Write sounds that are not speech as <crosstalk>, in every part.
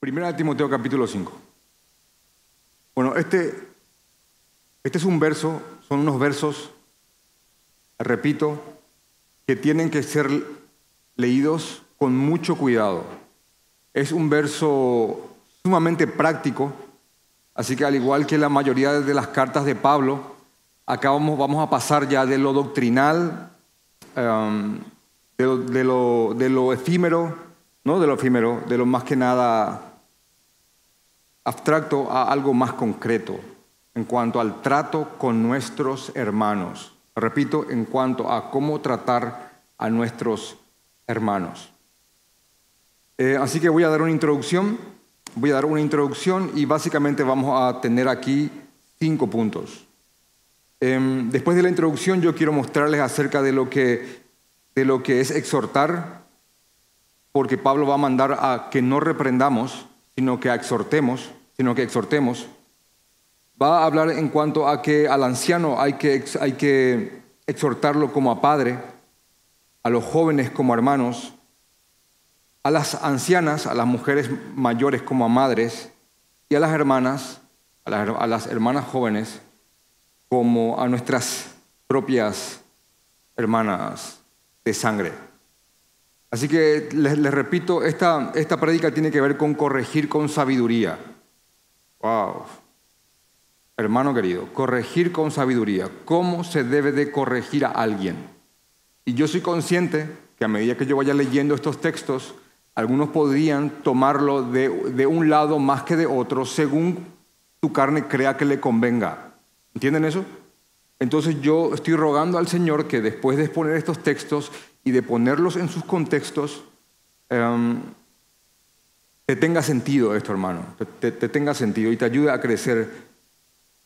Primera de Timoteo capítulo 5. Bueno, este, este es un verso, son unos versos, repito, que tienen que ser leídos con mucho cuidado. Es un verso sumamente práctico, así que al igual que la mayoría de las cartas de Pablo, acá vamos, a pasar ya de lo doctrinal, um, de, lo, de lo efímero, no de lo efímero, de lo más que nada abstracto a algo más concreto en cuanto al trato con nuestros hermanos. Repito, en cuanto a cómo tratar a nuestros hermanos. Eh, así que voy a dar una introducción, voy a dar una introducción y básicamente vamos a tener aquí cinco puntos. Eh, después de la introducción yo quiero mostrarles acerca de lo, que, de lo que es exhortar, porque Pablo va a mandar a que no reprendamos, sino que exhortemos, sino que exhortemos. Va a hablar en cuanto a que al anciano hay que, hay que exhortarlo como a padre, a los jóvenes como hermanos, a las ancianas, a las mujeres mayores como a madres, y a las hermanas, a las, hermanas jóvenes, como a nuestras propias hermanas de sangre. Así que les, les repito, esta, esta prédica tiene que ver con corregir con sabiduría. Wow. Hermano querido, corregir con sabiduría. ¿Cómo se debe de corregir a alguien? Y yo soy consciente que a medida que yo vaya leyendo estos textos, algunos podrían tomarlo de, de un lado más que de otro según tu carne crea que le convenga. ¿Entienden eso? Entonces yo estoy rogando al Señor que después de exponer estos textos y de ponerlos en sus contextos, um, te tenga sentido esto, hermano, te, te, tenga sentido y te ayude a crecer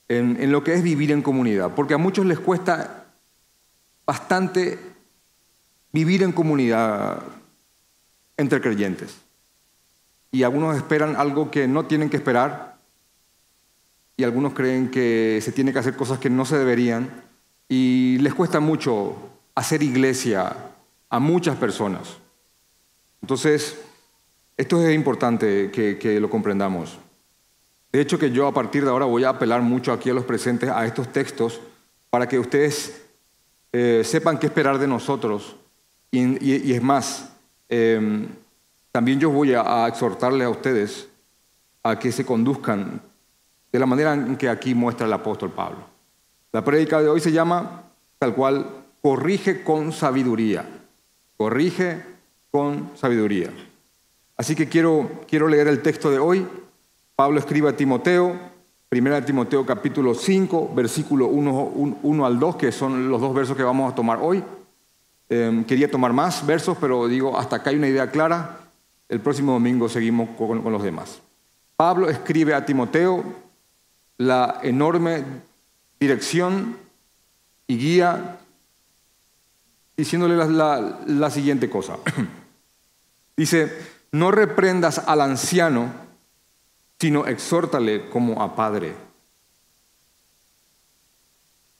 en, en, lo que es vivir en comunidad. Porque a muchos les cuesta bastante vivir en comunidad entre creyentes. Y algunos esperan algo que no tienen que esperar. Y algunos creen que se tiene que hacer cosas que no se deberían. Y les cuesta mucho hacer iglesia a muchas personas. Entonces, esto es importante que, lo comprendamos. De hecho, que yo a partir de ahora voy a apelar mucho aquí a los presentes a estos textos para que ustedes eh, sepan qué esperar de nosotros. Y, es más, eh, también yo voy a, a exhortarles a ustedes a que se conduzcan de la manera en que aquí muestra el apóstol Pablo. La prédica de hoy se llama, tal cual, corrige con sabiduría. Corrige con sabiduría. Así que quiero, quiero leer el texto de hoy. Pablo escribe a Timoteo, primera de Timoteo capítulo 5, versículo 1, 1 al 2, que son los dos versos que vamos a tomar hoy. Eh, quería tomar más versos, pero digo, hasta acá hay una idea clara. El próximo domingo seguimos con, con los demás. Pablo escribe a Timoteo la enorme dirección y guía diciéndole la, la, la siguiente cosa. <clears throat> Dice, no reprendas al anciano, sino exhórtale como a padre.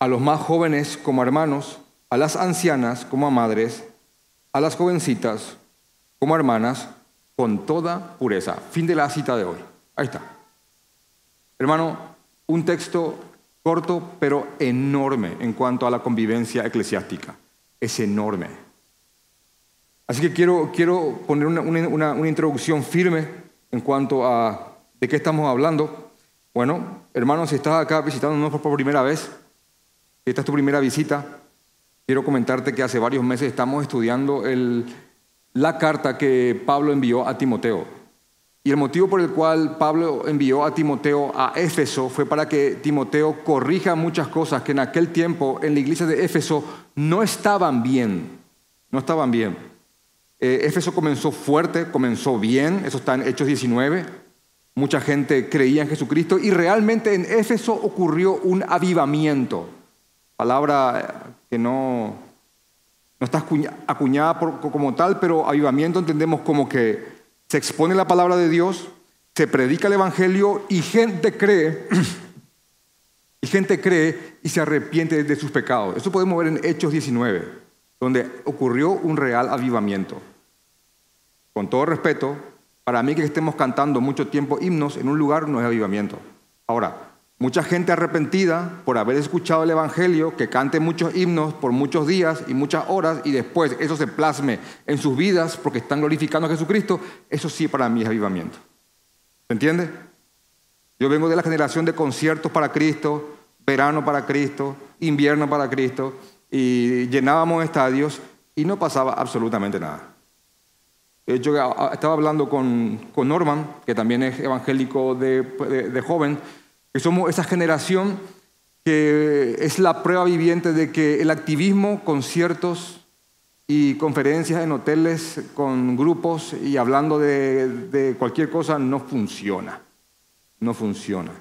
A los más jóvenes como hermanos, a las ancianas como a madres, a las jovencitas como hermanas, con toda pureza. Fin de la cita de hoy. Ahí está. Hermano, un texto corto pero enorme en cuanto a la convivencia eclesiástica. Es enorme. Así que quiero, quiero poner una, una, una, introducción firme en cuanto a de qué estamos hablando. Bueno, hermanos, si estás acá visitándonos por primera vez, si esta es tu primera visita, quiero comentarte que hace varios meses estamos estudiando el, la carta que Pablo envió a Timoteo. Y el motivo por el cual Pablo envió a Timoteo a Éfeso fue para que Timoteo corrija muchas cosas que en aquel tiempo en la iglesia de Éfeso no estaban bien. No estaban bien. Eh, Éfeso comenzó fuerte, comenzó bien, eso está en Hechos 19. Mucha gente creía en Jesucristo y realmente en Éfeso ocurrió un avivamiento. Palabra que no, no está acuñada como tal, pero avivamiento entendemos como que se expone la palabra de Dios, se predica el Evangelio y gente cree, <clears throat> y gente cree y se arrepiente de sus pecados. Eso podemos ver en Hechos 19, donde ocurrió un real avivamiento. Con todo respeto, Para mí que estemos cantando mucho tiempo himnos en un lugar no es avivamiento. Ahora, mucha gente arrepentida por haber escuchado el Evangelio, que cante muchos himnos por muchos días y muchas horas y después eso se plasme en sus vidas porque están glorificando a Jesucristo, eso sí para mí es avivamiento. ¿Se entiende? Yo vengo de la generación de conciertos para Cristo, verano para Cristo, invierno para Cristo, y llenábamos estadios y no pasaba absolutamente nada. Yo estaba hablando con, Norman, que también es evangélico de, joven, que somos esa generación que es la prueba viviente de que el activismo, conciertos y conferencias en hoteles con grupos y hablando de, cualquier cosa no funciona. No funciona.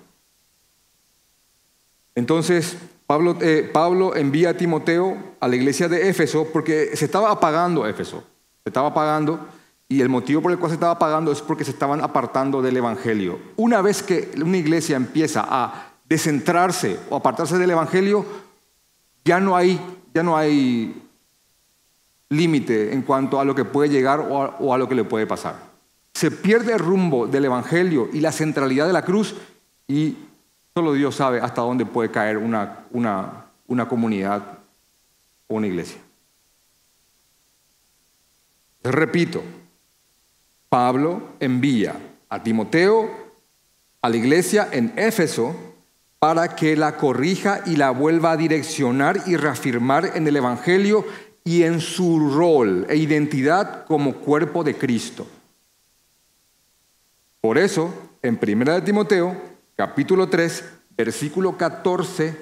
Entonces, Pablo, eh, Pablo envía a Timoteo a la iglesia de Éfeso porque se estaba apagando Éfeso. Se estaba apagando y el motivo por el cual se estaba apagando es porque se estaban apartando del Evangelio. Una vez que una iglesia empieza a descentrarse o apartarse del Evangelio, ya no hay, ya no hay límite en cuanto a lo que puede llegar o a, lo que le puede pasar. Se pierde el rumbo del Evangelio y la centralidad de la cruz y solo Dios sabe hasta dónde puede caer una, una, una comunidad o una iglesia. Repito, Pablo envía a Timoteo a la iglesia en Éfeso para que la corrija y la vuelva a direccionar y reafirmar en el Evangelio y en su rol e identidad como cuerpo de Cristo. Por eso, en 1 de Timoteo, capítulo 3, versículo 14,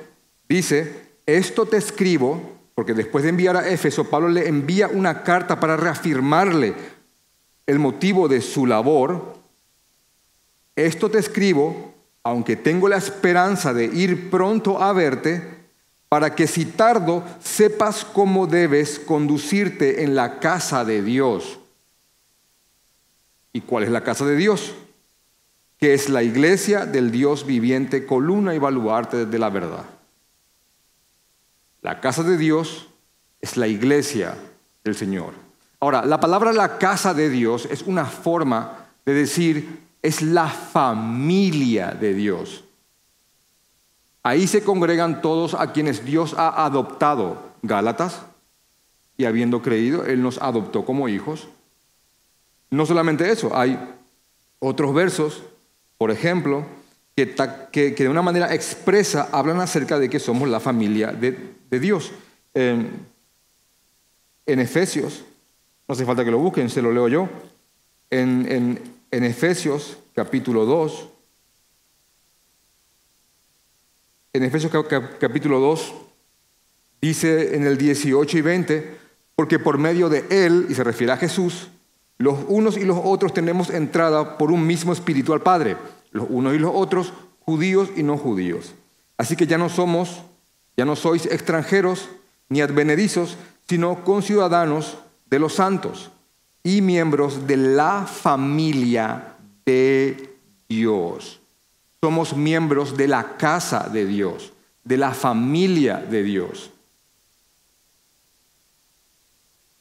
dice, esto te escribo, porque después de enviar a Éfeso, Pablo le envía una carta para reafirmarle el motivo de su labor, esto te escribo, aunque tengo la esperanza de ir pronto a verte, para que si tardo sepas cómo debes conducirte en la casa de Dios. ¿Y cuál es la casa de Dios? Que es la iglesia del Dios viviente, columna y baluarte de la verdad. La casa de Dios es la iglesia del Señor. Ahora, la palabra la casa de Dios es una forma de decir es la familia de Dios. Ahí se congregan todos a quienes Dios ha adoptado. Gálatas, y habiendo creído, Él nos adoptó como hijos. No solamente eso, hay otros versos, por ejemplo, que, de una manera expresa hablan acerca de que somos la familia de, Dios. en Efesios no hace falta que lo busquen, se lo leo yo. En, Efesios capítulo 2, en Efesios capítulo 2, dice en el 18 y 20, porque por medio de Él, y se refiere a Jesús, los unos y los otros tenemos entrada por un mismo espiritual Padre, los unos y los otros, judíos y no judíos. Así que ya no somos, ya no sois extranjeros ni advenedizos, sino conciudadanos de los santos y miembros de la familia de Dios. Somos miembros de la casa de Dios, de la familia de Dios.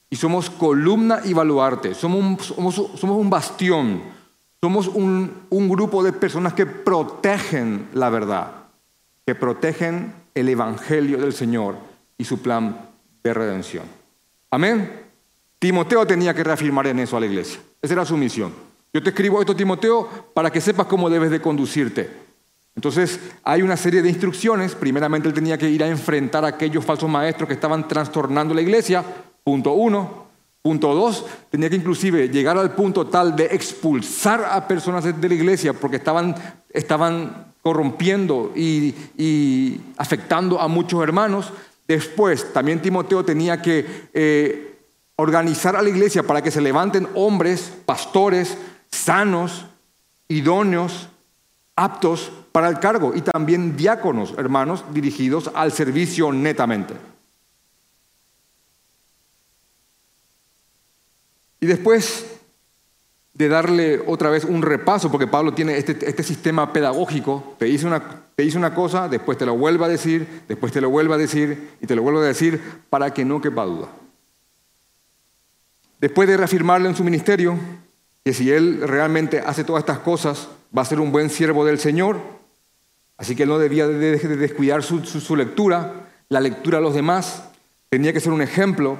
Y somos columna y baluarte, somos un, bastión, somos un grupo de personas que protegen la verdad, que protegen el Evangelio del Señor y su plan de redención. Amén. Timoteo tenía que reafirmar en eso a la iglesia. Esa era su misión. Yo te escribo esto, Timoteo, para que sepas cómo debes de conducirte. Entonces hay una serie de instrucciones. Primeramente él tenía que ir a enfrentar a aquellos falsos maestros que estaban trastornando la iglesia. Punto uno. Punto dos, tenía que inclusive llegar al punto tal de expulsar a personas de la iglesia porque estaban, estaban corrompiendo y, afectando a muchos hermanos. Después, también Timoteo tenía que eh, organizar a la iglesia para que se levanten hombres, pastores, sanos, idóneos, aptos para el cargo y también diáconos, hermanos, dirigidos al servicio netamente. Y después de darle otra vez un repaso, porque Pablo tiene este, este sistema pedagógico, te dice, una, te dice una cosa, después te lo vuelve a decir, después te lo vuelve a decir y te lo vuelve a decir para que no quepa duda. Después de reafirmarle en su ministerio, que si él realmente hace todas estas cosas, va a ser un buen siervo del Señor. Así que él no debía de descuidar su, lectura, la lectura a los demás. Tenía que ser un ejemplo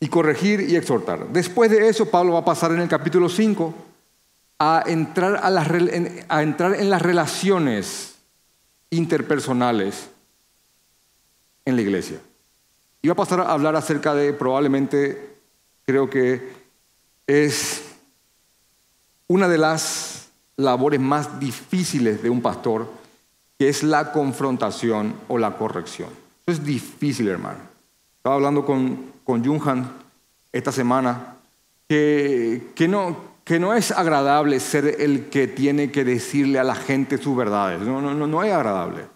y corregir y exhortar. Después de eso, Pablo va a pasar en el capítulo 5 a entrar, las, a entrar en las relaciones interpersonales en la iglesia. Y va a pasar a hablar acerca de probablemente, creo que es una de las labores más difíciles de un pastor, que es la confrontación o la corrección. Eso es difícil, hermano. Estaba hablando con, con Junhan esta semana, que, que, no, que no es agradable ser el que tiene que decirle a la gente sus verdades. No, no, no, no es agradable.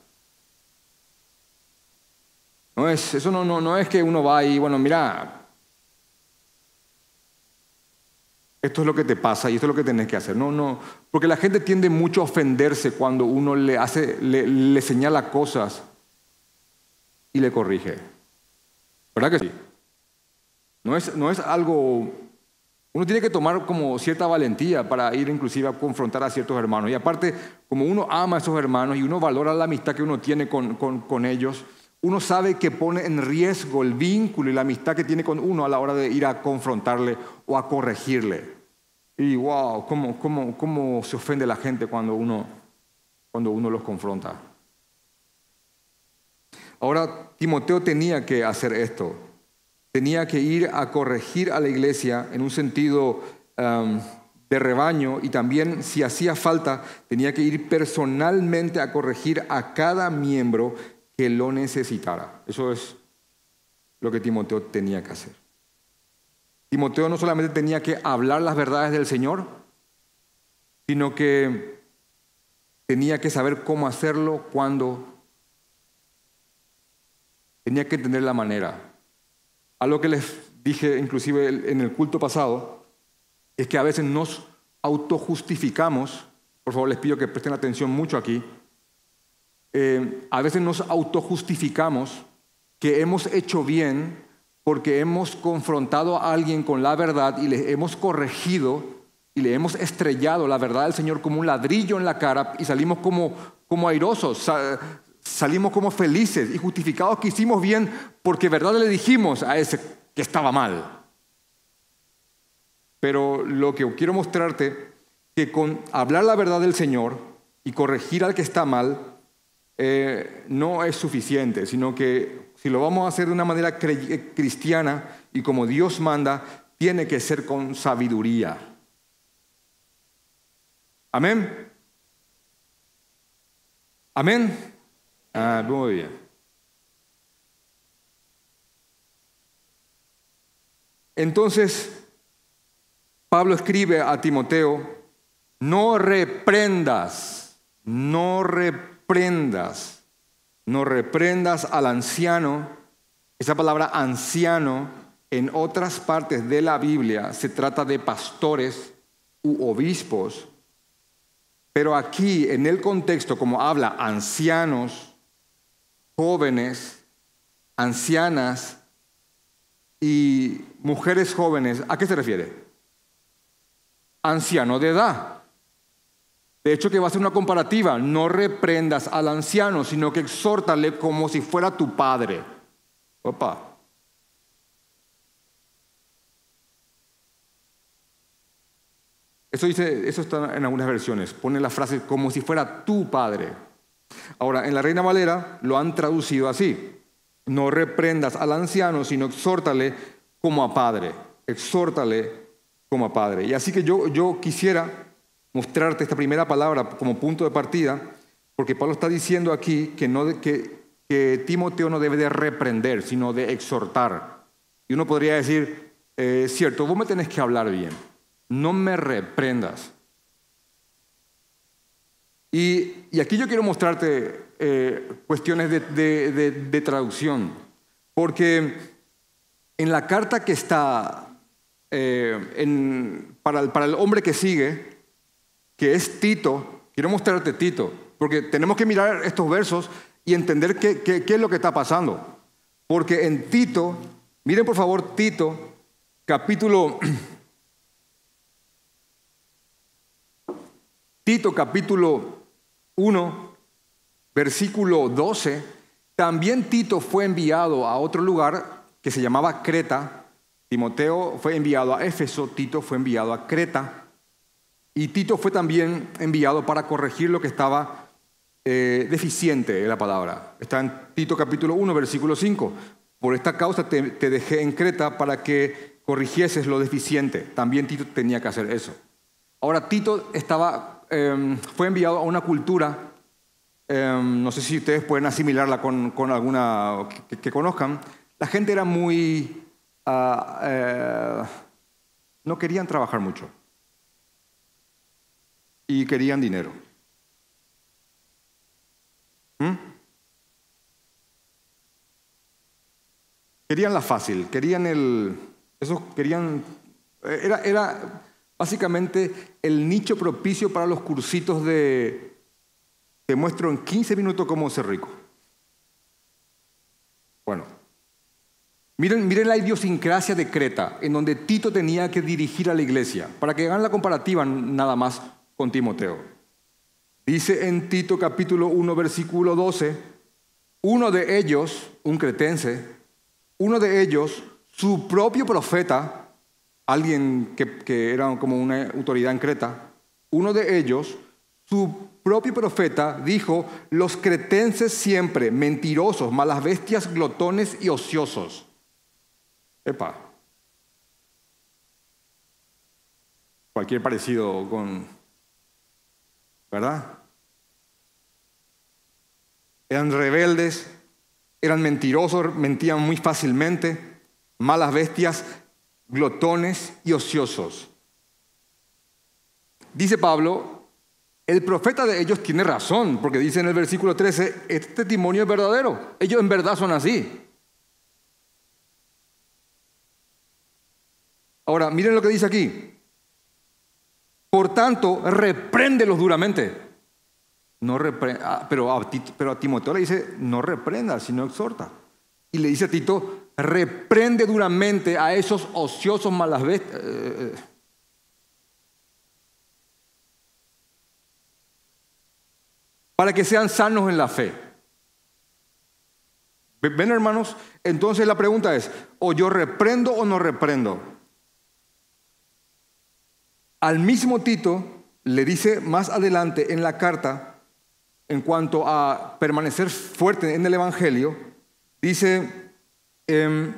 No es, eso no, no, no es que uno va y, bueno, mira, esto es lo que te pasa y esto es lo que tenés que hacer. No, no, porque la gente tiende mucho a ofenderse cuando uno le, hace, le, le señala cosas y le corrige. ¿Verdad que sí? No es, no es algo... Uno tiene que tomar como cierta valentía para ir inclusive a confrontar a ciertos hermanos. Y aparte, como uno ama a esos hermanos y uno valora la amistad que uno tiene con, con, ellos, uno sabe que pone en riesgo el vínculo y la amistad que tiene con uno a la hora de ir a confrontarle o a corregirle. Y wow, cómo, cómo, cómo se ofende la gente cuando uno, cuando uno los confronta. Ahora, Timoteo tenía que hacer esto tenía que ir a corregir a la iglesia en un sentido um, de rebaño y también si hacía falta tenía que ir personalmente a corregir a cada miembro que lo necesitara. Eso es lo que Timoteo tenía que hacer. Timoteo no solamente tenía que hablar las verdades del Señor, sino que tenía que saber cómo hacerlo, cuándo. Tenía que entender la manera. A lo que les dije inclusive en el culto pasado, es que a veces nos autojustificamos, por favor les pido que presten atención mucho aquí, eh, a veces nos autojustificamos que hemos hecho bien porque hemos confrontado a alguien con la verdad y le hemos corregido y le hemos estrellado la verdad del Señor como un ladrillo en la cara y salimos como, como airosos, salimos como felices y justificados que hicimos bien porque verdad le dijimos a ese que estaba mal. Pero lo que quiero mostrarte, que con hablar la verdad del Señor y corregir al que está mal, eh, no es suficiente, sino que si lo vamos a hacer de una manera cristiana y como Dios manda, tiene que ser con sabiduría. Amén. Amén. Ah, muy bien. Entonces, Pablo escribe a Timoteo, no reprendas, no reprendas, no reprendas al anciano. Esa palabra anciano en otras partes de la Biblia se trata de pastores u obispos, pero aquí en el contexto como habla ancianos, jóvenes, ancianas y mujeres jóvenes, ¿a qué se refiere? Anciano de edad. De hecho, que va a ser una comparativa. No reprendas al anciano, sino que exhórtale como si fuera tu padre. Opa. Eso dice, eso está en algunas versiones. Pone la frase como si fuera tu padre. Ahora, en la Reina Valera lo han traducido así. No reprendas al anciano, sino exhórtale como a padre. Exhórtale como a padre. Y así que yo, yo quisiera mostrarte esta primera palabra como punto de partida, porque Pablo está diciendo aquí que, no, que, que Timoteo no debe de reprender, sino de exhortar. Y uno podría decir, eh, cierto, vos me tenés que hablar bien, no me reprendas. Y, aquí yo quiero mostrarte eh, cuestiones de, traducción, porque en la carta que está eh, para, el, para, el, hombre que sigue, que es Tito, quiero mostrarte Tito, porque tenemos que mirar estos versos y entender qué, es lo que está pasando. Porque en Tito, miren por favor Tito, capítulo <clears throat> Tito capítulo 1, versículo 12, también Tito fue enviado a otro lugar que se llamaba Creta. Timoteo fue enviado a Éfeso, Tito fue enviado a Creta. Y Tito fue también enviado para corregir lo que estaba eh, deficiente en la palabra. Está en Tito capítulo 1, versículo 5. Por esta causa te, dejé en Creta para que corrigieses lo deficiente. También Tito tenía que hacer eso. Ahora Tito estaba, em, fue enviado a una cultura, em, no sé si ustedes pueden asimilarla con, alguna que, conozcan. La gente era muy... Ah, eh, no querían trabajar mucho. Y querían dinero. ¿Mm? Querían la fácil, querían el... Eso querían... Era, era básicamente el nicho propicio para los cursitos de... Te muestro en 15 minutos cómo ser rico. Bueno, miren, miren la idiosincrasia de Creta, en donde Tito tenía que dirigir a la iglesia, para que hagan la comparativa nada más con Timoteo. Dice en Tito capítulo 1, versículo 12, uno de ellos, un cretense, uno de ellos, su propio profeta, alguien que, era como una autoridad en Creta, uno de ellos, su propio profeta, dijo, los cretenses siempre mentirosos, malas bestias, glotones y ociosos. Epa. Cualquier parecido con... ¿Verdad? Eran rebeldes, eran mentirosos, mentían muy fácilmente, malas bestias, glotones y ociosos. Dice Pablo, el profeta de ellos tiene razón, porque dice en el versículo 13, este testimonio es verdadero, ellos en verdad son así. Ahora, miren lo que dice aquí. Por tanto, repréndelos duramente. No ah, pero, a, pero a Timoteo le dice, no reprenda, sino exhorta. Y le dice a Tito, reprende duramente a esos ociosos malas bestias. Eh, eh. para que sean sanos en la fe. ¿Ven hermanos? Entonces la pregunta es, ¿o yo reprendo o no reprendo? Al mismo Tito le dice más adelante en la carta, en cuanto a permanecer fuerte en el Evangelio, dice em,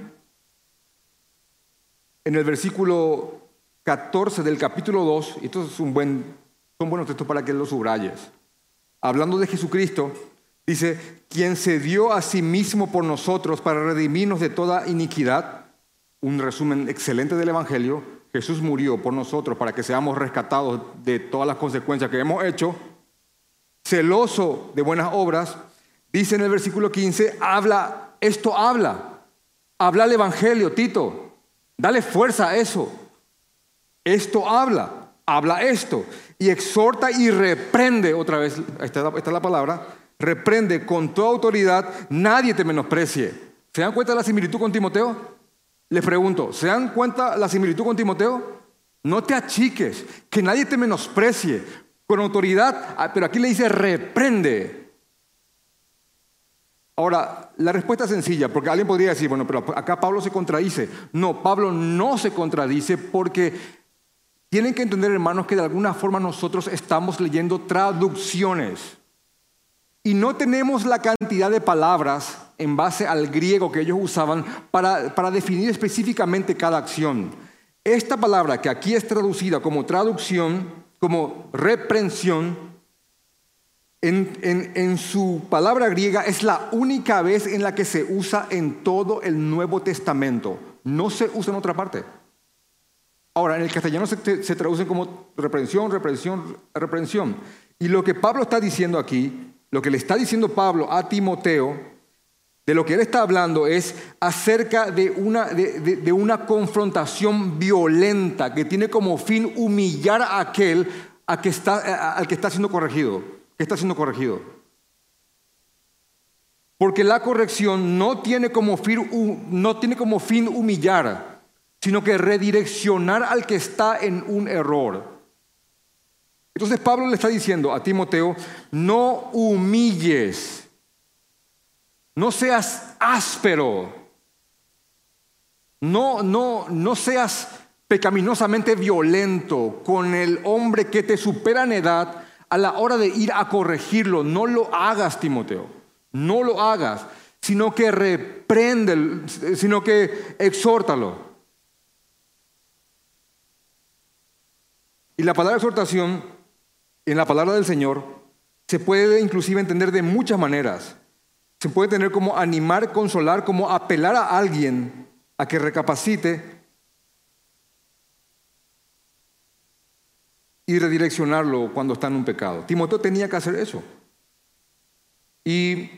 en el versículo 14 del capítulo 2, y esto es un buen, son buenos textos para que los subrayes, hablando de Jesucristo, dice, quien se dio a sí mismo por nosotros para redimirnos de toda iniquidad, un resumen excelente del Evangelio, Jesús murió por nosotros para que seamos rescatados de todas las consecuencias que hemos hecho, celoso de buenas obras, dice en el versículo 15, habla, esto habla, habla el Evangelio, Tito, dale fuerza a eso. Esto habla, habla esto, y exhorta y reprende, otra vez, esta, es la palabra, reprende con toda autoridad, nadie te menosprecie. ¿Se dan cuenta de la similitud con Timoteo? Les pregunto, ¿se dan cuenta la similitud con Timoteo? No te achiques, que nadie te menosprecie, con autoridad, ah, pero aquí le dice reprende. Ahora, la respuesta es sencilla, porque alguien podría decir, bueno, pero acá Pablo se contradice. No, Pablo no se contradice porque tienen que entender, hermanos, que de alguna forma nosotros estamos leyendo traducciones y no tenemos la cantidad de palabras en base al griego que ellos usaban para, para definir específicamente cada acción. Esta palabra que aquí es traducida como traducción como reprensión, en, su palabra griega es la única vez en la que se usa en todo el Nuevo Testamento. No se usa en otra parte. Ahora, en el castellano se, se traducen como reprensión, reprensión, reprensión. Y lo que Pablo está diciendo aquí, lo que le está diciendo Pablo a Timoteo, de lo que él está hablando es acerca de una, de, una confrontación violenta que tiene como fin humillar a aquel a que está, al que está siendo corregido, que está siendo corregido. Porque la corrección no tiene como fin, no tiene como fin humillar, sino que redireccionar al que está en un error. Entonces Pablo le está diciendo a Timoteo, no humilles, no seas áspero, no, no, no seas pecaminosamente violento con el hombre que te supera en edad a la hora de ir a corregirlo. No lo hagas, Timoteo, no lo hagas, sino que reprende, sino que exhórtalo. Y la palabra exhortación en la palabra del Señor se puede inclusive entender de muchas maneras. Se puede tener como animar, consolar, como apelar a alguien a que recapacite y redireccionarlo cuando está en un pecado. Timoteo tenía que hacer eso. Y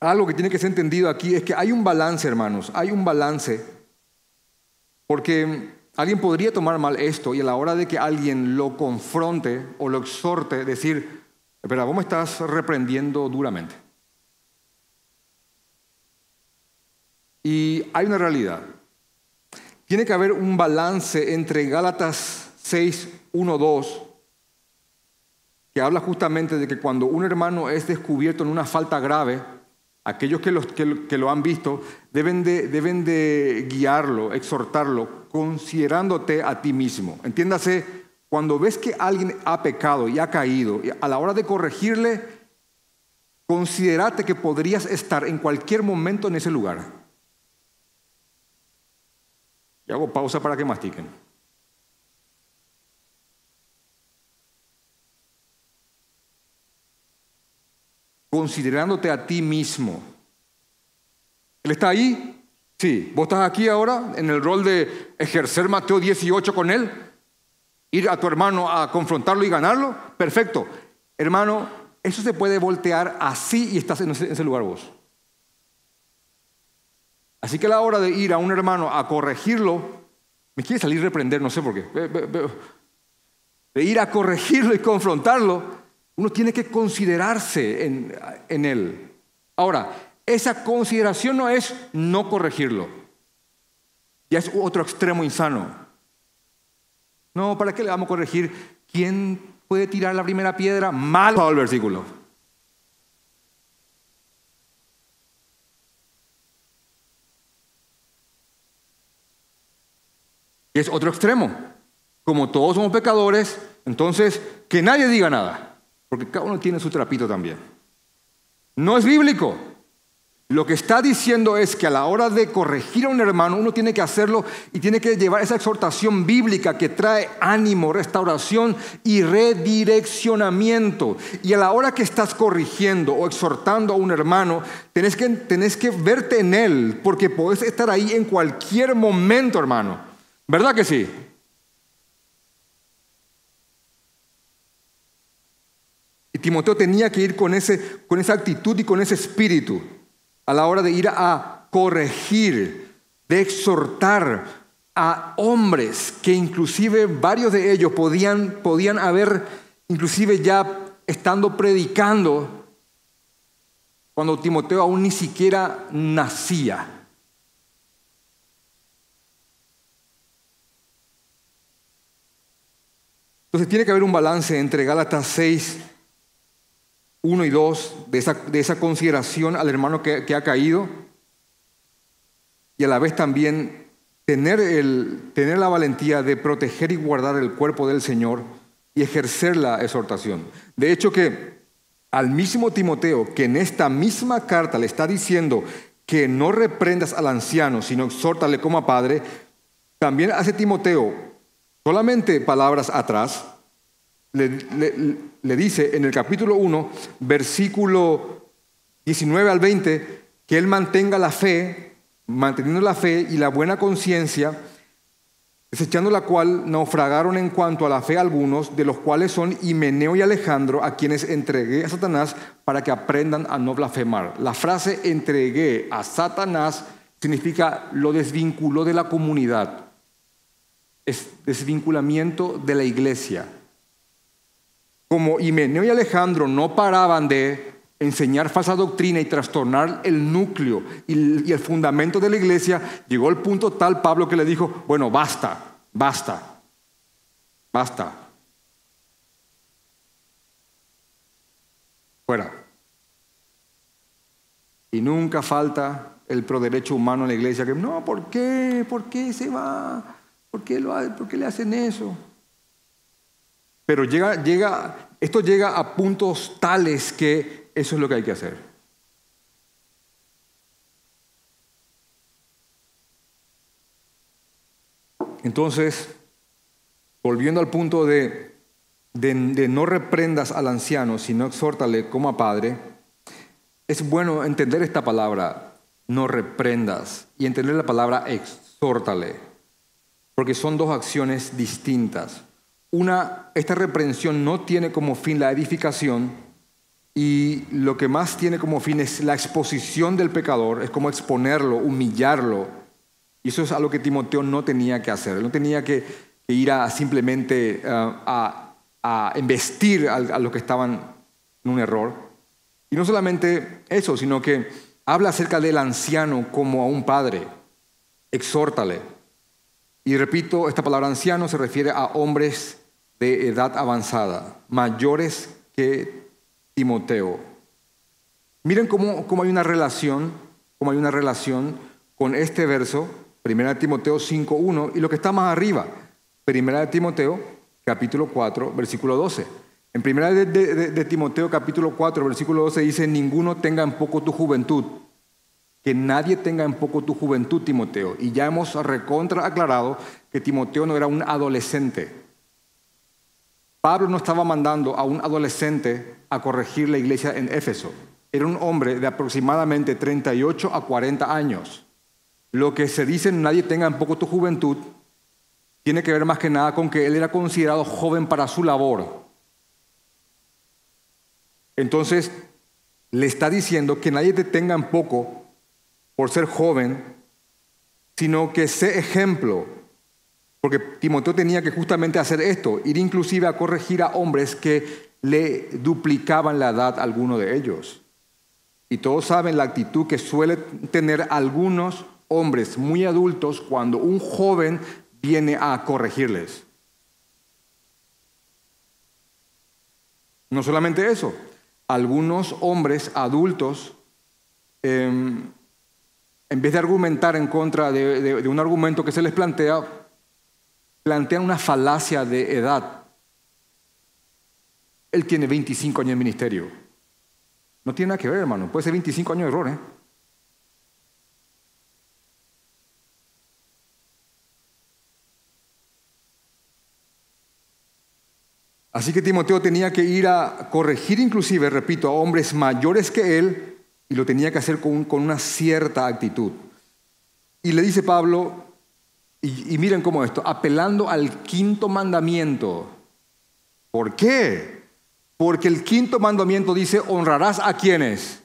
algo que tiene que ser entendido aquí es que hay un balance, hermanos, hay un balance, porque Alguien podría tomar mal esto y a la hora de que alguien lo confronte o lo exhorte, decir, espera, vos me estás reprendiendo duramente. Y hay una realidad. Tiene que haber un balance entre Gálatas 6, 1, 2, que habla justamente de que cuando un hermano es descubierto en una falta grave, aquellos que, lo han visto deben de, deben de guiarlo, exhortarlo considerándote a ti mismo. Entiéndase, cuando ves que alguien ha pecado y ha caído, a la hora de corregirle, considerate que podrías estar en cualquier momento en ese lugar. Y hago pausa para que mastiquen. Considerándote a ti mismo. Él está ahí, Sí, vos estás aquí ahora en el rol de ejercer Mateo 18 con él, ir a tu hermano a confrontarlo y ganarlo. Perfecto. Hermano, eso se puede voltear así y estás en ese, lugar vos. Así que a la hora de ir a un hermano a corregirlo, me quiere salir a reprender, no sé por qué. De ir a corregirlo y confrontarlo, uno tiene que considerarse en, él. Ahora, esa consideración no es no corregirlo. Ya es otro extremo insano. No, ¿para qué le vamos a corregir? ¿Quién puede tirar la primera piedra? Mal el versículo. Es otro extremo. Como todos somos pecadores, entonces que nadie diga nada, porque cada uno tiene su trapito también. No es bíblico. Lo que está diciendo es que a la hora de corregir a un hermano, uno tiene que hacerlo y tiene que llevar esa exhortación bíblica que trae ánimo, restauración y redireccionamiento. Y a la hora que estás corrigiendo o exhortando a un hermano, tenés que, tenés que verte en él, porque podés estar ahí en cualquier momento, hermano. ¿Verdad que sí? Y Timoteo tenía que ir con, ese, con esa actitud y con ese espíritu a la hora de ir a corregir, de exhortar a hombres que inclusive varios de ellos podían, podían haber, inclusive ya estando predicando, cuando Timoteo aún ni siquiera nacía. Entonces tiene que haber un balance entre Gálatas 6 1 y 2 de esa, de esa consideración al hermano que, ha caído y a la vez también tener, el, tener la valentía de proteger y guardar el cuerpo del Señor y ejercer la exhortación. De hecho que al mismo Timoteo, que en esta misma carta le está diciendo que no reprendas al anciano, sino exhórtale como a padre, también hace Timoteo solamente palabras atrás, le, dice en el capítulo 1, versículo 19 al 20, que él mantenga la fe, manteniendo la fe y la buena conciencia, desechando la cual naufragaron en cuanto a la fe algunos, de los cuales son Himeneo y Alejandro, a quienes entregué a Satanás para que aprendan a no blasfemar. La frase entregué a Satanás significa lo desvinculó de la comunidad, desvinculamiento de la iglesia como Himeneo y Alejandro no paraban de enseñar falsa doctrina y trastornar el núcleo y, el fundamento de la iglesia, llegó al punto tal Pablo que le dijo, bueno, basta, basta, basta. Fuera. Y nunca falta el proderecho humano en la iglesia que, no, ¿por qué? ¿Por qué se va? ¿Por qué, lo, ¿Por qué le hacen eso? Pero llega, llega, esto llega a puntos tales que eso es lo que hay que hacer. Entonces, volviendo al punto de, de, de, no reprendas al anciano, sino exhórtale como a padre, es bueno entender esta palabra, no reprendas, y entender la palabra exhórtale, porque son dos acciones distintas. Una, esta reprensión no tiene como fin la edificación y lo que más tiene como fin es la exposición del pecador, es como exponerlo, humillarlo. Y eso es algo que Timoteo no tenía que hacer. No tenía que, ir a simplemente eh, a, a, embestir a, a los que estaban en un error. Y no solamente eso, sino que habla acerca del anciano como a un padre. Exhórtale. Y repito, esta palabra anciano se refiere a hombres de edad avanzada, mayores que Timoteo. Miren cómo, cómo hay una relación, cómo hay una relación con este verso, 1 Timoteo 5.1, y lo que está más arriba, 1 Timoteo capítulo 4, versículo 12. En 1 de, Timoteo capítulo 4, versículo 12 dice, ninguno tenga en poco tu juventud, que nadie tenga en poco tu juventud, Timoteo. Y ya hemos recontra aclarado que Timoteo no era un adolescente. Pablo no estaba mandando a un adolescente a corregir la iglesia en Éfeso. Era un hombre de aproximadamente 38 a 40 años. Lo que se dice nadie tenga en poco tu juventud tiene que ver más que nada con que él era considerado joven para su labor. Entonces, le está diciendo que nadie te tenga en poco por ser joven, sino que sé ejemplo porque Timoteo tenía que justamente hacer esto, ir inclusive a corregir a hombres que le duplicaban la edad a alguno de ellos. Y todos saben la actitud que suele tener algunos hombres muy adultos cuando un joven viene a corregirles. No solamente eso, algunos hombres adultos, em, en vez de argumentar en contra de un argumento que se les plantea, plantean una falacia de edad. Él tiene 25 años de ministerio. No tiene nada que ver, hermano. Puede ser 25 años de error, ¿eh? Así que Timoteo tenía que ir a corregir inclusive, repito, a hombres mayores que él y lo tenía que hacer con, con una cierta actitud. Y le dice Pablo, y, miren cómo esto, apelando al quinto mandamiento. ¿Por qué? Porque el quinto mandamiento dice, honrarás a quienes?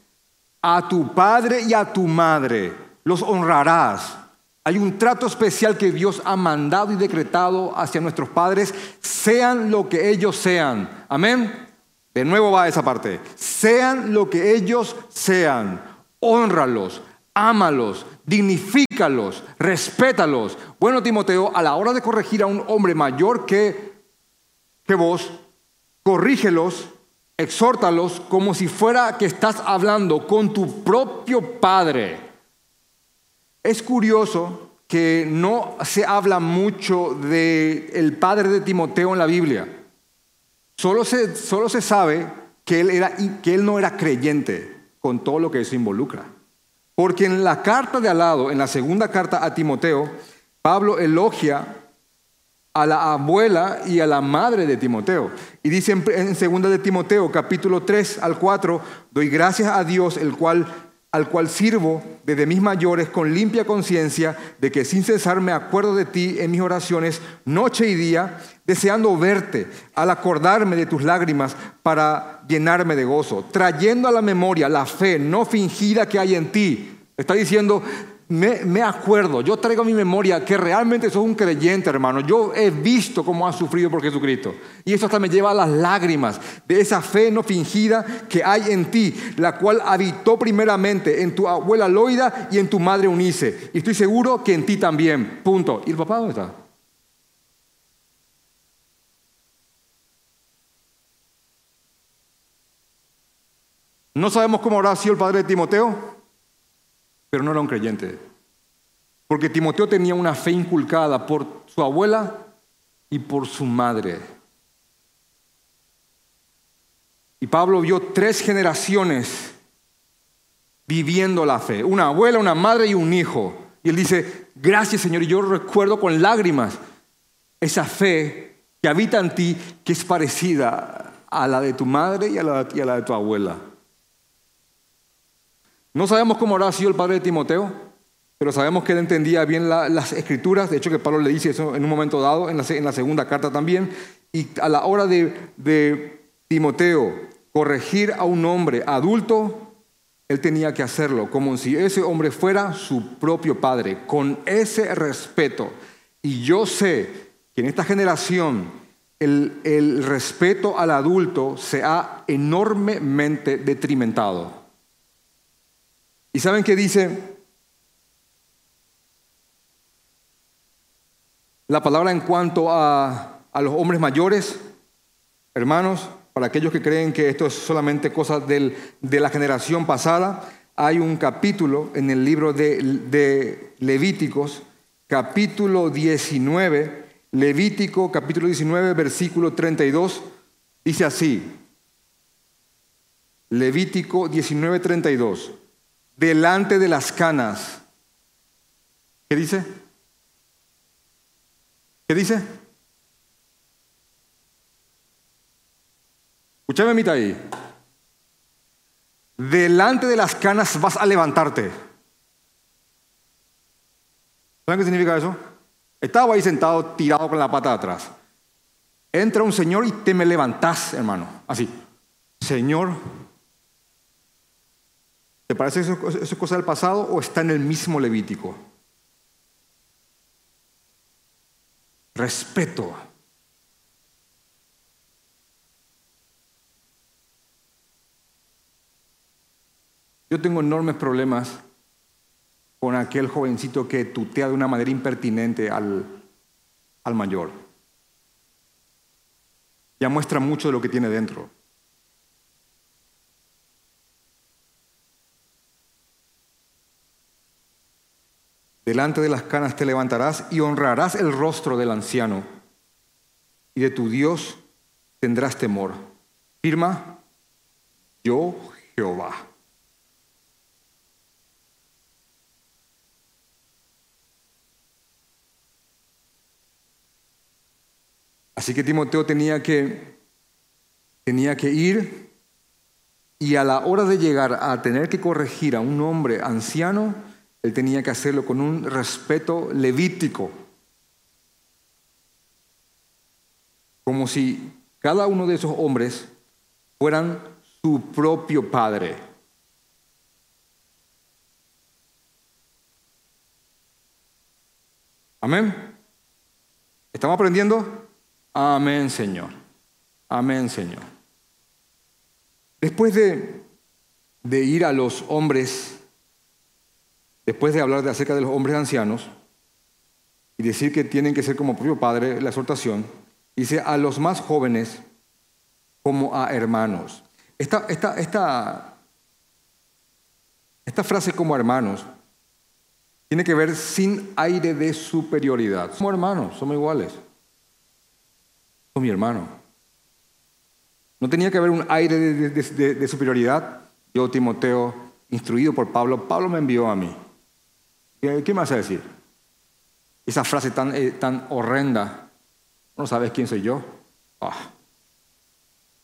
A tu padre y a tu madre. Los honrarás. Hay un trato especial que Dios ha mandado y decretado hacia nuestros padres, sean lo que ellos sean. Amén. De nuevo va esa parte. Sean lo que ellos sean. Honralos, ámalos, dignifícalos, respétalos. Bueno, Timoteo, a la hora de corregir a un hombre mayor que, que vos, corrígelos, exhórtalos como si fuera que estás hablando con tu propio padre. Es curioso que no se habla mucho del el padre de Timoteo en la Biblia. Solo se, solo se sabe que él, era, que él no era creyente con todo lo que eso involucra. Porque en la carta de al lado, en la segunda carta a Timoteo, Pablo elogia a la abuela y a la madre de Timoteo. Y dice en segunda de Timoteo, capítulo 3 al 4, doy gracias a Dios, el cual al cual sirvo desde mis mayores con limpia conciencia de que sin cesar me acuerdo de ti en mis oraciones noche y día, deseando verte, al acordarme de tus lágrimas para llenarme de gozo, trayendo a la memoria la fe no fingida que hay en ti. Está diciendo, me, acuerdo, yo traigo a mi memoria que realmente sos un creyente, hermano. Yo he visto cómo has sufrido por Jesucristo. Y eso hasta me lleva a las lágrimas de esa fe no fingida que hay en ti, la cual habitó primeramente en tu abuela Loida y en tu madre Unice. Y estoy seguro que en ti también. Punto. ¿Y el papá dónde está? No sabemos cómo habrá sido el padre de Timoteo pero no era un creyente. Porque Timoteo tenía una fe inculcada por su abuela y por su madre. Y Pablo vio tres generaciones viviendo la fe. Una abuela, una madre y un hijo. Y él dice, gracias Señor. Y yo recuerdo con lágrimas esa fe que habita en ti, que es parecida a la de tu madre y a la, y a la de tu abuela. No sabemos cómo habrá sido el padre de Timoteo, pero sabemos que él entendía bien las escrituras. De hecho, que Pablo le dice eso en un momento dado, en la, segunda carta también. Y a la hora de, Timoteo corregir a un hombre adulto, él tenía que hacerlo como si ese hombre fuera su propio padre, con ese respeto. Y yo sé que en esta generación el, el respeto al adulto se ha enormemente detrimentado. ¿Y saben qué dice? La palabra en cuanto a, los hombres mayores, hermanos, para aquellos que creen que esto es solamente cosa de la generación pasada, hay un capítulo en el libro de, Levíticos, capítulo 19, Levítico capítulo 19, versículo 32, dice así, Levítico 19, 32 delante de las canas. ¿Qué dice? ¿Qué dice? Escúchame, mitad ahí. Delante de las canas vas a levantarte. ¿Saben qué significa eso? Estaba ahí sentado, tirado con la pata atrás. Entra un señor y te me levantás, hermano. Así. Señor, ¿Te parece eso, es cosa del pasado o está en el mismo Levítico? Respeto. Yo tengo enormes problemas con aquel jovencito que tutea de una manera impertinente al, al mayor. Ya muestra mucho de lo que tiene dentro. Delante de las canas te levantarás y honrarás el rostro del anciano, y de tu Dios tendrás temor. Firma, yo Jehová. Así que Timoteo tenía que, tenía que ir y a la hora de llegar a tener que corregir a un hombre anciano, él tenía que hacerlo con un respeto levítico. Como si cada uno de esos hombres fueran su propio padre. Amén. ¿Estamos aprendiendo? Amén, Señor. Amén, Señor. Después de, de ir a los hombres después de hablar de acerca de los hombres ancianos y decir que tienen que ser como propio padre, la exhortación, dice a los más jóvenes como a hermanos. Esta, esta, esta, esta frase como hermanos tiene que ver sin aire de superioridad. Somos hermanos, somos iguales. Somos mi hermano. No tenía que haber un aire de, de superioridad. Yo, Timoteo, instruido por Pablo, Pablo me envió a mí. ¿Qué me vas a decir? Esa frase tan, eh, tan horrenda. ¿No sabes quién soy yo? Ah,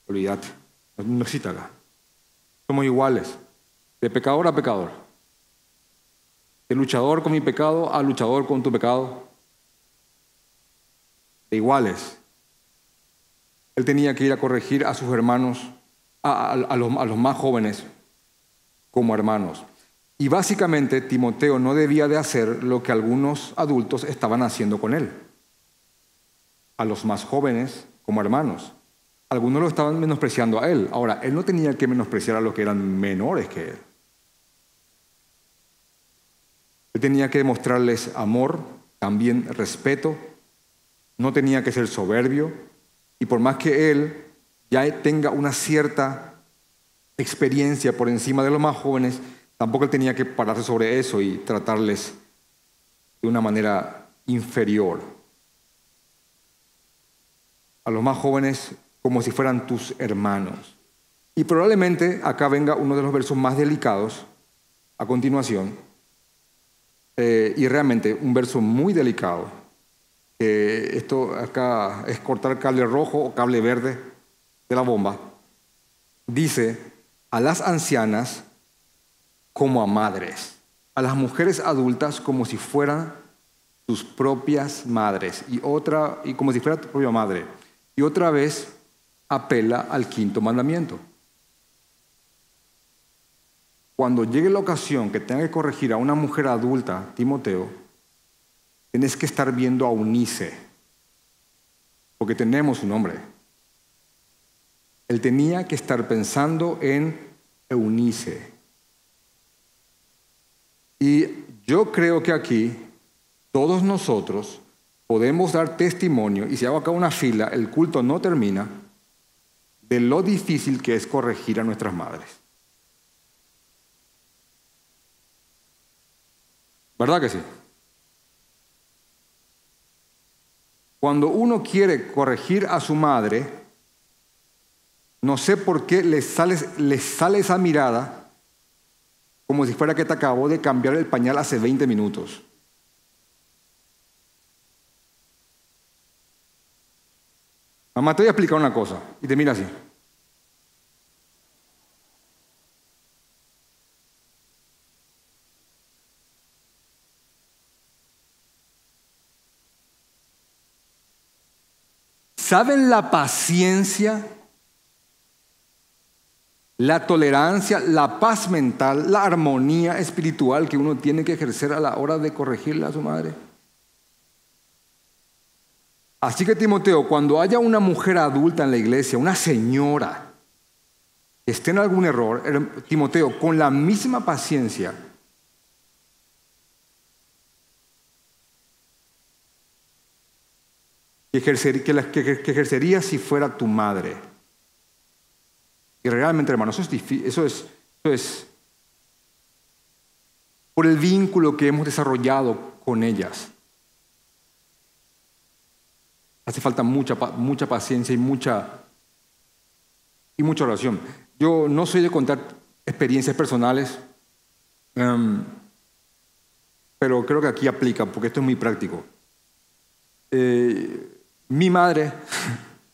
olvídate. No, existe acá. Somos iguales. De pecador a pecador. De luchador con mi pecado a luchador con tu pecado. De iguales. Él tenía que ir a corregir a sus hermanos, a los más jóvenes, como hermanos. Y básicamente Timoteo no debía de hacer lo que algunos adultos estaban haciendo con él. A los más jóvenes como hermanos. Algunos lo estaban menospreciando a él. Ahora, él no tenía que menospreciar a los que eran menores que él. Él tenía que demostrarles amor, también respeto. No tenía que ser soberbio. Y por más que él ya tenga una cierta experiencia por encima de los más jóvenes, tampoco él tenía que pararse sobre eso y tratarles de una manera inferior. A los más jóvenes como si fueran tus hermanos. Y probablemente acá venga uno de los versos más delicados a continuación, eh, y realmente un verso muy delicado. esto acá es cortar cable rojo o cable verde de la bomba. Dice, a las ancianas como a madres, a las mujeres adultas como si fueran sus propias madres y otra y como si fuera tu propia madre. Y otra vez apela al quinto mandamiento. Cuando llegue la ocasión que tenga que corregir a una mujer adulta, Timoteo, tienes que estar viendo a Unice, porque tenemos un nombre. Él tenía que estar pensando en Eunice. Y yo creo que aquí todos nosotros podemos dar testimonio, y si hago acá una fila, el culto no termina, de lo difícil que es corregir a nuestras madres. ¿Verdad que sí? Cuando uno quiere corregir a su madre, no sé por qué le sale, le sale esa mirada como si fuera que te acabó de cambiar el pañal hace 20 minutos. Mamá, te voy a explicar una cosa. Y te mira así. ¿Saben la paciencia, la tolerancia, la paz mental, la armonía espiritual que uno tiene que ejercer a la hora de corregirle a su madre? Así que Timoteo, cuando haya una mujer adulta en la iglesia, una señora, que esté en algún error, Timoteo, con la misma paciencia, que, ejercería si fuera tu madre. Y realmente, hermano, eso es, eso es, eso es por el vínculo que hemos desarrollado con ellas. Hace falta mucha, mucha paciencia y mucha, y mucha oración. Yo no soy de contar experiencias personales, em, pero creo que aquí aplica, porque esto es muy práctico. Eh, mi madre,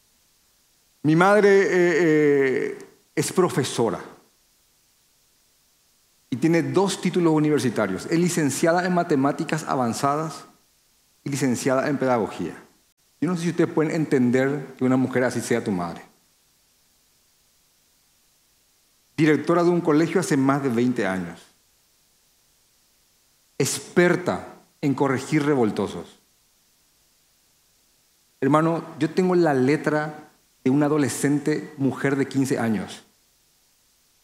<laughs> mi madre eh, eh, es profesora y tiene dos títulos universitarios. Es licenciada en matemáticas avanzadas y licenciada en pedagogía. Yo no sé si ustedes pueden entender que una mujer así sea tu madre. Directora de un colegio hace más de 20 años. Experta en corregir revoltosos. Hermano, yo tengo la letra de una adolescente mujer de 15 años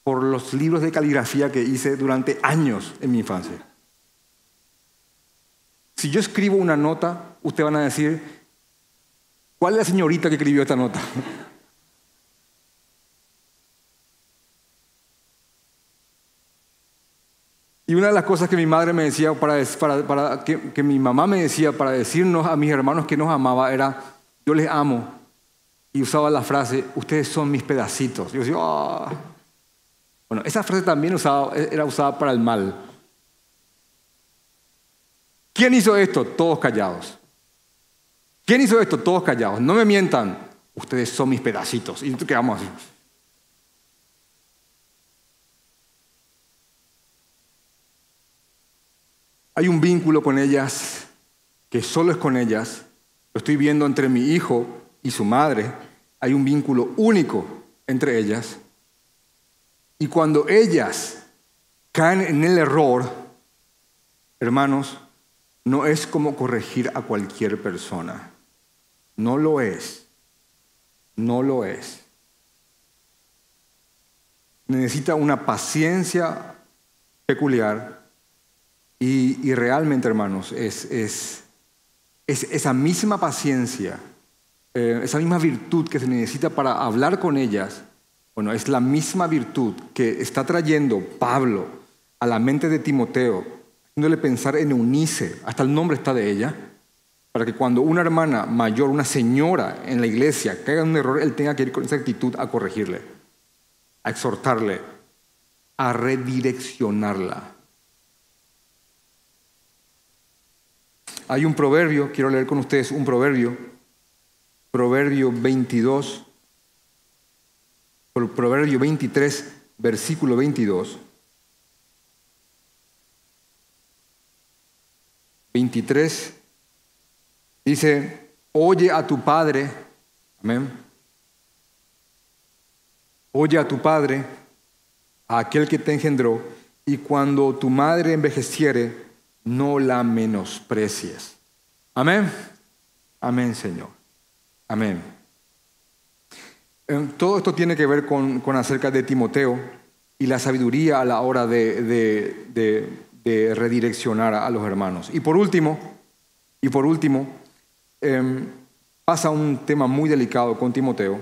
por los libros de caligrafía que hice durante años en mi infancia. Si yo escribo una nota, ustedes van a decir, ¿cuál es la señorita que escribió esta nota? Y una de las cosas que mi madre me decía, para, que, mi mamá me decía para decirnos a mis hermanos que nos amaba era, yo les amo. Y usaba la frase, ustedes son mis pedacitos. Yo decía, ah". Bueno, esa frase también era usada para el mal. ¿Quién hizo esto? Todos callados. ¿Quién hizo esto? Todos callados. No me mientan. Ustedes son mis pedacitos. Y quedamos así. Hay un vínculo con ellas que solo es con ellas. Lo estoy viendo entre mi hijo y su madre. Hay un vínculo único entre ellas. Y cuando ellas caen en el error, hermanos, no es como corregir a cualquier persona. No lo es. No lo es. Necesita una paciencia peculiar y, realmente, hermanos, es, es, esa misma paciencia, eh, esa misma virtud que se necesita para hablar con ellas, bueno, es la misma virtud que está trayendo Pablo a la mente de Timoteo, haciéndole pensar en Eunice, hasta el nombre está de ella, para que cuando una hermana mayor, una señora en la iglesia caiga en un error, él tenga que ir con esa actitud a corregirle, a exhortarle, a redireccionarla. Hay un proverbio, quiero leer con ustedes un proverbio, proverbio 22, proverbio 23, versículo 22. 23 dice, oye a tu padre, amén, oye a tu padre, a aquel que te engendró, y cuando tu madre envejeciere, no la menosprecies. Amén. Amén, Señor. Amén. Todo esto tiene que ver con, acerca de Timoteo y la sabiduría a la hora de, redireccionar a los hermanos. Y por último, y por último, em, pasa un tema muy delicado con Timoteo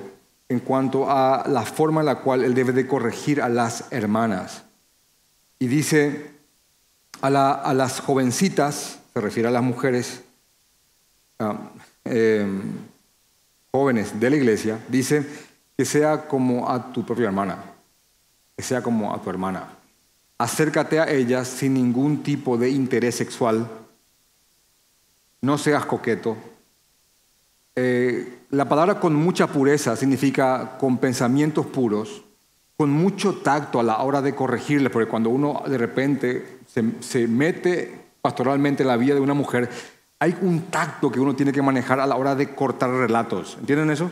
en cuanto a la forma en la cual él debe de corregir a las hermanas. Y dice, a, las jovencitas, se refiere a las mujeres ah, em, jóvenes de la iglesia, dice que sea como a tu propia hermana, que sea como a tu hermana. Acércate a ellas sin ningún tipo de interés sexual, no seas coqueto. Eh, la palabra con mucha pureza significa con pensamientos puros, con mucho tacto a la hora de corregirles, porque cuando uno de repente se, mete pastoralmente en la vida de una mujer, hay un tacto que uno tiene que manejar a la hora de cortar relatos. ¿Entienden eso?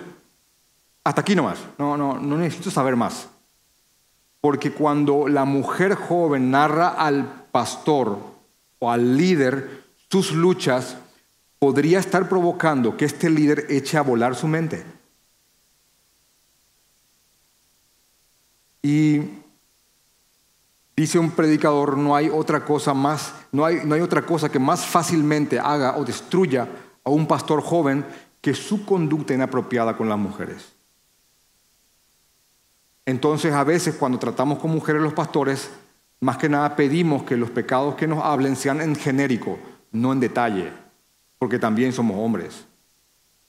Hasta aquí nomás. No, no, no necesito saber más. Porque cuando la mujer joven narra al pastor o al líder sus luchas, podría estar provocando que este líder eche a volar su mente. Y dice un predicador, no hay otra cosa más, no hay, no hay otra cosa que más fácilmente haga o destruya a un pastor joven que su conducta inapropiada con las mujeres. Entonces a veces cuando tratamos con mujeres los pastores, más que nada pedimos que los pecados que nos hablen sean en genérico, no en detalle, porque también somos hombres.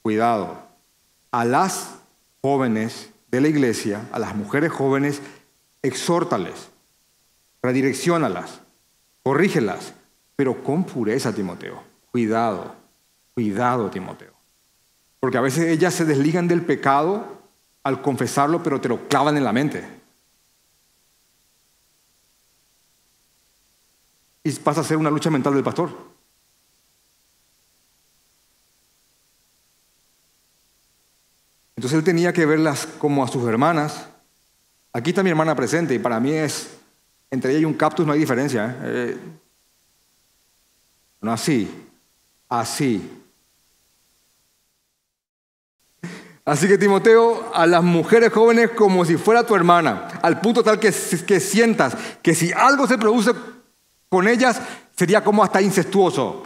Cuidado. A las jóvenes de la iglesia, a las mujeres jóvenes, exhórtales, redireccionalas, corrígelas, pero con pureza, Timoteo. Cuidado, cuidado, Timoteo. Porque a veces ellas se desligan del pecado al confesarlo, pero te lo clavan en la mente. Y pasa a ser una lucha mental del pastor. Entonces él tenía que verlas como a sus hermanas. Aquí está mi hermana presente y para mí es, entre ella y un cactus no hay diferencia. ¿eh? Eh, no así, así. Así que Timoteo, a las mujeres jóvenes como si fuera tu hermana, al punto tal que, que sientas que si algo se produce con ellas sería como hasta incestuoso.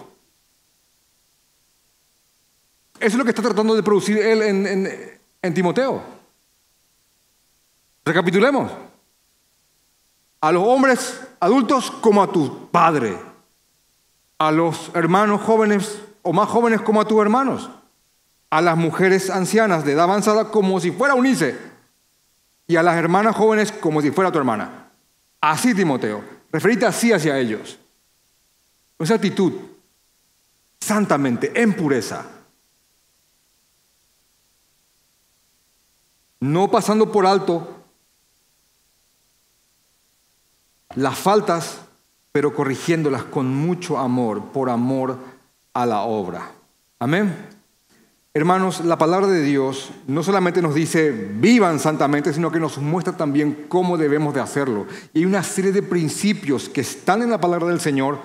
Eso es lo que está tratando de producir él en, en Timoteo. Recapitulemos. A los hombres adultos como a tu padre. A los hermanos jóvenes o más jóvenes como a tus hermanos. A las mujeres ancianas de edad avanzada como si fuera Unice. Y a las hermanas jóvenes como si fuera tu hermana. Así, Timoteo. Referite así hacia ellos. Esa actitud, santamente, en pureza, no pasando por alto las faltas, pero corrigiéndolas con mucho amor, por amor a la obra. Amén. Hermanos, la palabra de Dios no solamente nos dice vivan santamente, sino que nos muestra también cómo debemos de hacerlo. Y hay una serie de principios que están en la palabra del Señor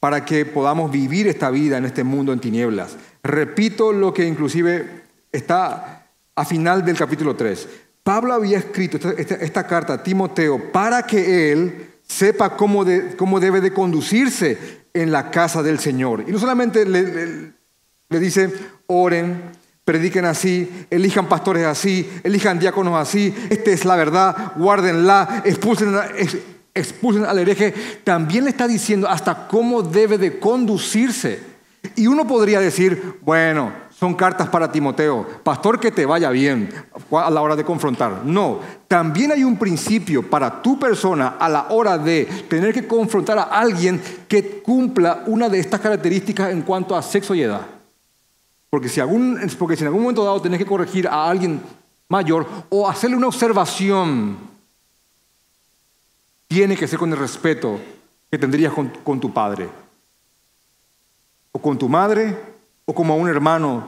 para que podamos vivir esta vida en este mundo en tinieblas. Repito lo que inclusive está a final del capítulo 3. Pablo había escrito esta, carta a Timoteo para que él sepa cómo, cómo, debe de conducirse en la casa del Señor. Y no solamente le, le dice, oren, prediquen así, elijan pastores así, elijan diáconos así, esta es la verdad, guárdenla, expulsen, expulsen al hereje. También le está diciendo hasta cómo debe de conducirse. Y uno podría decir, bueno, son cartas para Timoteo, pastor que te vaya bien a la hora de confrontar. No, también hay un principio para tu persona a la hora de tener que confrontar a alguien que cumpla una de estas características en cuanto a sexo y edad. Porque si, algún, porque si en algún momento dado tenés que corregir a alguien mayor o hacerle una observación, tiene que ser con el respeto que tendrías con, con tu padre, o con tu madre, o como a un hermano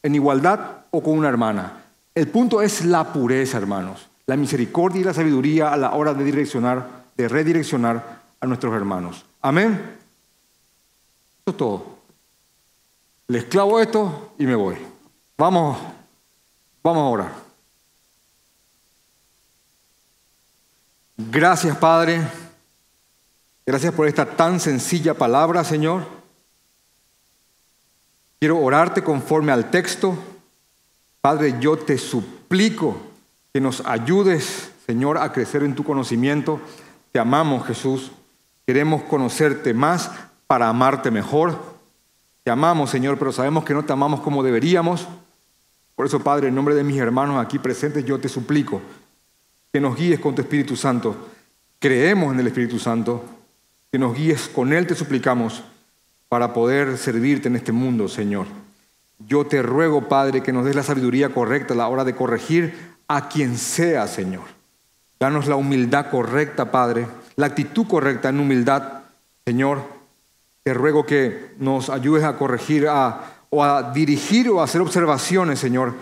en igualdad, o con una hermana. El punto es la pureza, hermanos, la misericordia y la sabiduría a la hora de direccionar, de redireccionar a nuestros hermanos. Amén. Eso es todo les clavo esto y me voy. Vamos, vamos a orar. Gracias, Padre. Gracias por esta tan sencilla palabra, Señor. Quiero orarte conforme al texto. Padre, yo te suplico que nos ayudes, Señor, a crecer en tu conocimiento. Te amamos, Jesús. Queremos conocerte más para amarte mejor. Amamos, Señor, pero sabemos que no te amamos como deberíamos. Por eso, Padre, en nombre de mis hermanos aquí presentes, yo te suplico que nos guíes con tu Espíritu Santo. Creemos en el Espíritu Santo, que nos guíes con Él, te suplicamos, para poder servirte en este mundo, Señor. Yo te ruego, Padre, que nos des la sabiduría correcta a la hora de corregir a quien sea, Señor. Danos la humildad correcta, Padre, la actitud correcta en humildad, Señor te ruego que nos ayudes a corregir o a dirigir o a hacer observaciones, Señor,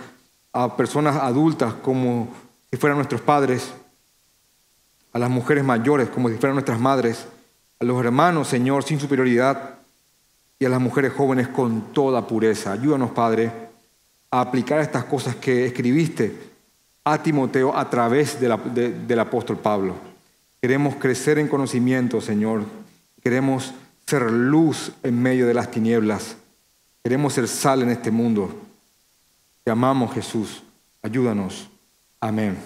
a personas adultas como si fueran nuestros padres, a las mujeres mayores como si fueran nuestras madres, a los hermanos, Señor, sin superioridad y a las mujeres jóvenes con toda pureza. Ayúdanos, Padre, a aplicar estas cosas que escribiste a Timoteo a través del apóstol Pablo. Queremos crecer en conocimiento, Señor. Queremos ser luz en medio de las tinieblas. Queremos ser sal en este mundo. Te amamos, Jesús. Ayúdanos. Amén.